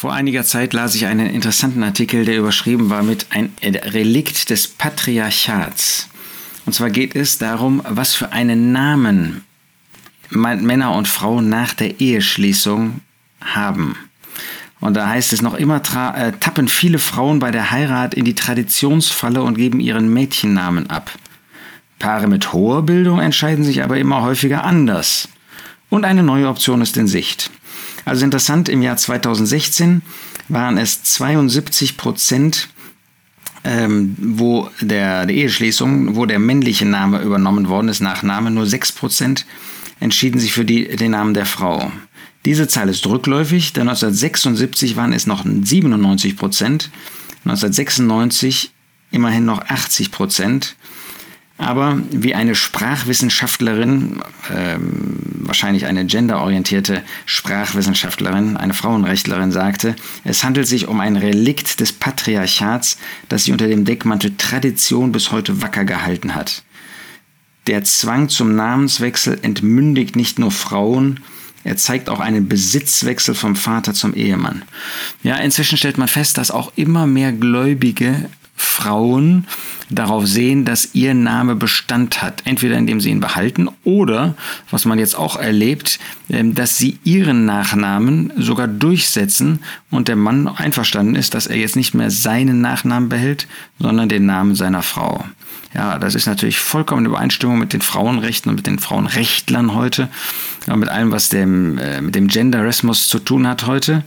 Vor einiger Zeit las ich einen interessanten Artikel, der überschrieben war mit ein Relikt des Patriarchats. Und zwar geht es darum, was für einen Namen Männer und Frauen nach der Eheschließung haben. Und da heißt es noch immer, äh, tappen viele Frauen bei der Heirat in die Traditionsfalle und geben ihren Mädchennamen ab. Paare mit hoher Bildung entscheiden sich aber immer häufiger anders. Und eine neue Option ist in Sicht. Also interessant, im Jahr 2016 waren es 72 Prozent, ähm, wo der, der Eheschließung, wo der männliche Name übernommen worden ist, Nachname, nur 6 Prozent entschieden sich für die, den Namen der Frau. Diese Zahl ist rückläufig, denn 1976 waren es noch 97 Prozent, 1996 immerhin noch 80 Prozent. Aber wie eine Sprachwissenschaftlerin, ähm, wahrscheinlich eine genderorientierte Sprachwissenschaftlerin, eine Frauenrechtlerin sagte, es handelt sich um ein Relikt des Patriarchats, das sich unter dem Deckmantel Tradition bis heute wacker gehalten hat. Der Zwang zum Namenswechsel entmündigt nicht nur Frauen, er zeigt auch einen Besitzwechsel vom Vater zum Ehemann. Ja, inzwischen stellt man fest, dass auch immer mehr Gläubige Frauen darauf sehen, dass ihr Name Bestand hat. Entweder indem sie ihn behalten oder, was man jetzt auch erlebt, ähm, dass sie ihren Nachnamen sogar durchsetzen und der Mann einverstanden ist, dass er jetzt nicht mehr seinen Nachnamen behält, sondern den Namen seiner Frau. Ja, das ist natürlich vollkommen in Übereinstimmung mit den Frauenrechten und mit den Frauenrechtlern heute, mit allem, was dem, äh, mit dem Genderismus zu tun hat heute.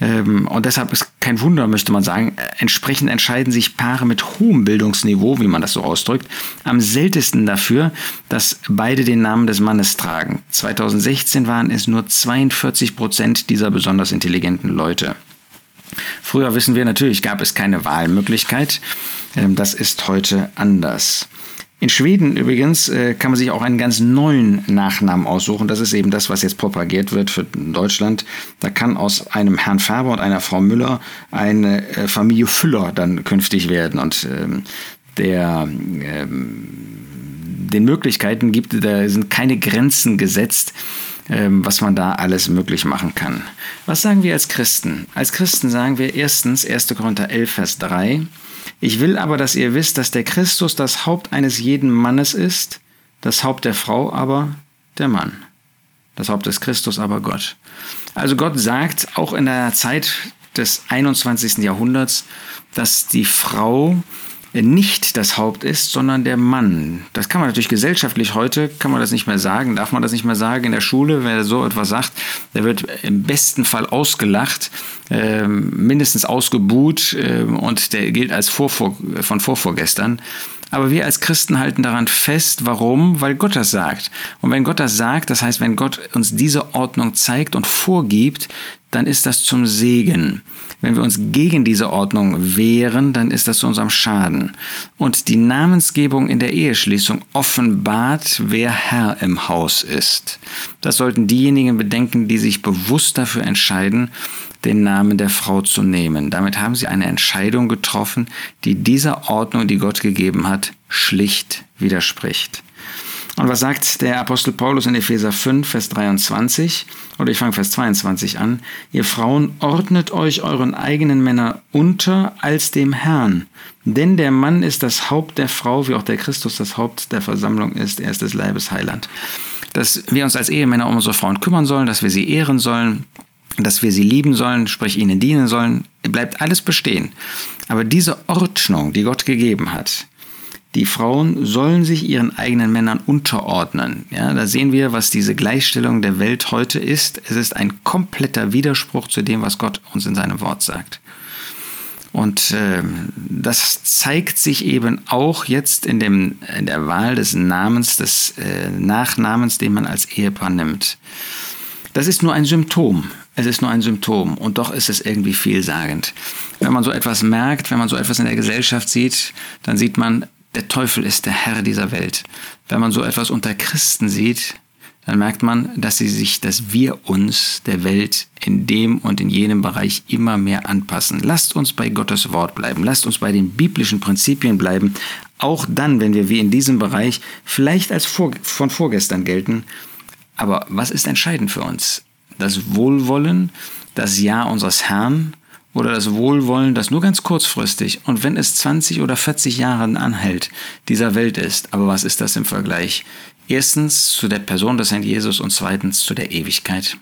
Ähm, und deshalb ist kein Wunder, möchte man sagen, entsprechend entscheiden sich Paare mit hohem Bildungsniveau, wie man das so ausdrückt, am seltensten dafür, dass beide den Namen des Mannes tragen. 2016 waren es nur 42 Prozent dieser besonders intelligenten Leute. Früher wissen wir natürlich, gab es keine Wahlmöglichkeit. Ähm, das ist heute anders. In Schweden übrigens äh, kann man sich auch einen ganz neuen Nachnamen aussuchen. Das ist eben das, was jetzt propagiert wird für Deutschland. Da kann aus einem Herrn Färber und einer Frau Müller eine äh, Familie Füller dann künftig werden. Und ähm, der ähm, den Möglichkeiten gibt, da sind keine Grenzen gesetzt, ähm, was man da alles möglich machen kann. Was sagen wir als Christen? Als Christen sagen wir erstens 1. Korinther 11, Vers 3, ich will aber, dass ihr wisst, dass der Christus das Haupt eines jeden Mannes ist, das Haupt der Frau aber der Mann. Das Haupt des Christus aber Gott. Also Gott sagt auch in der Zeit des 21. Jahrhunderts, dass die Frau nicht das Haupt ist, sondern der Mann. Das kann man natürlich gesellschaftlich heute, kann man das nicht mehr sagen, darf man das nicht mehr sagen in der Schule, wer so etwas sagt, der wird im besten Fall ausgelacht, äh, mindestens ausgebuht äh, und der gilt als Vorvor von Vorvorgestern. Aber wir als Christen halten daran fest. Warum? Weil Gott das sagt. Und wenn Gott das sagt, das heißt, wenn Gott uns diese Ordnung zeigt und vorgibt, dann ist das zum Segen. Wenn wir uns gegen diese Ordnung wehren, dann ist das zu unserem Schaden. Und die Namensgebung in der Eheschließung offenbart, wer Herr im Haus ist. Das sollten diejenigen bedenken, die sich bewusst dafür entscheiden, den Namen der Frau zu nehmen. Damit haben sie eine Entscheidung getroffen, die dieser Ordnung, die Gott gegeben hat, schlicht widerspricht. Und was sagt der Apostel Paulus in Epheser 5, Vers 23? Oder ich fange Vers 22 an. Ihr Frauen ordnet euch euren eigenen Männern unter als dem Herrn. Denn der Mann ist das Haupt der Frau, wie auch der Christus das Haupt der Versammlung ist. Er ist des Leibes Heiland. Dass wir uns als Ehemänner um unsere Frauen kümmern sollen, dass wir sie ehren sollen, dass wir sie lieben sollen, sprich ihnen dienen sollen, bleibt alles bestehen. Aber diese Ordnung, die Gott gegeben hat, die Frauen sollen sich ihren eigenen Männern unterordnen. Ja, da sehen wir, was diese Gleichstellung der Welt heute ist. Es ist ein kompletter Widerspruch zu dem, was Gott uns in seinem Wort sagt. Und äh, das zeigt sich eben auch jetzt in, dem, in der Wahl des Namens, des äh, Nachnamens, den man als Ehepaar nimmt. Das ist nur ein Symptom. Es ist nur ein Symptom und doch ist es irgendwie vielsagend. Wenn man so etwas merkt, wenn man so etwas in der Gesellschaft sieht, dann sieht man, der Teufel ist der Herr dieser Welt. Wenn man so etwas unter Christen sieht, dann merkt man, dass sie sich, dass wir uns der Welt in dem und in jenem Bereich immer mehr anpassen. Lasst uns bei Gottes Wort bleiben. Lasst uns bei den biblischen Prinzipien bleiben. Auch dann, wenn wir wie in diesem Bereich vielleicht als vor, von vorgestern gelten. Aber was ist entscheidend für uns? Das Wohlwollen das Ja unseres Herrn oder das Wohlwollen, das nur ganz kurzfristig und wenn es 20 oder 40 Jahre anhält, dieser Welt ist. Aber was ist das im Vergleich? Erstens zu der Person des Herrn Jesus und zweitens zu der Ewigkeit.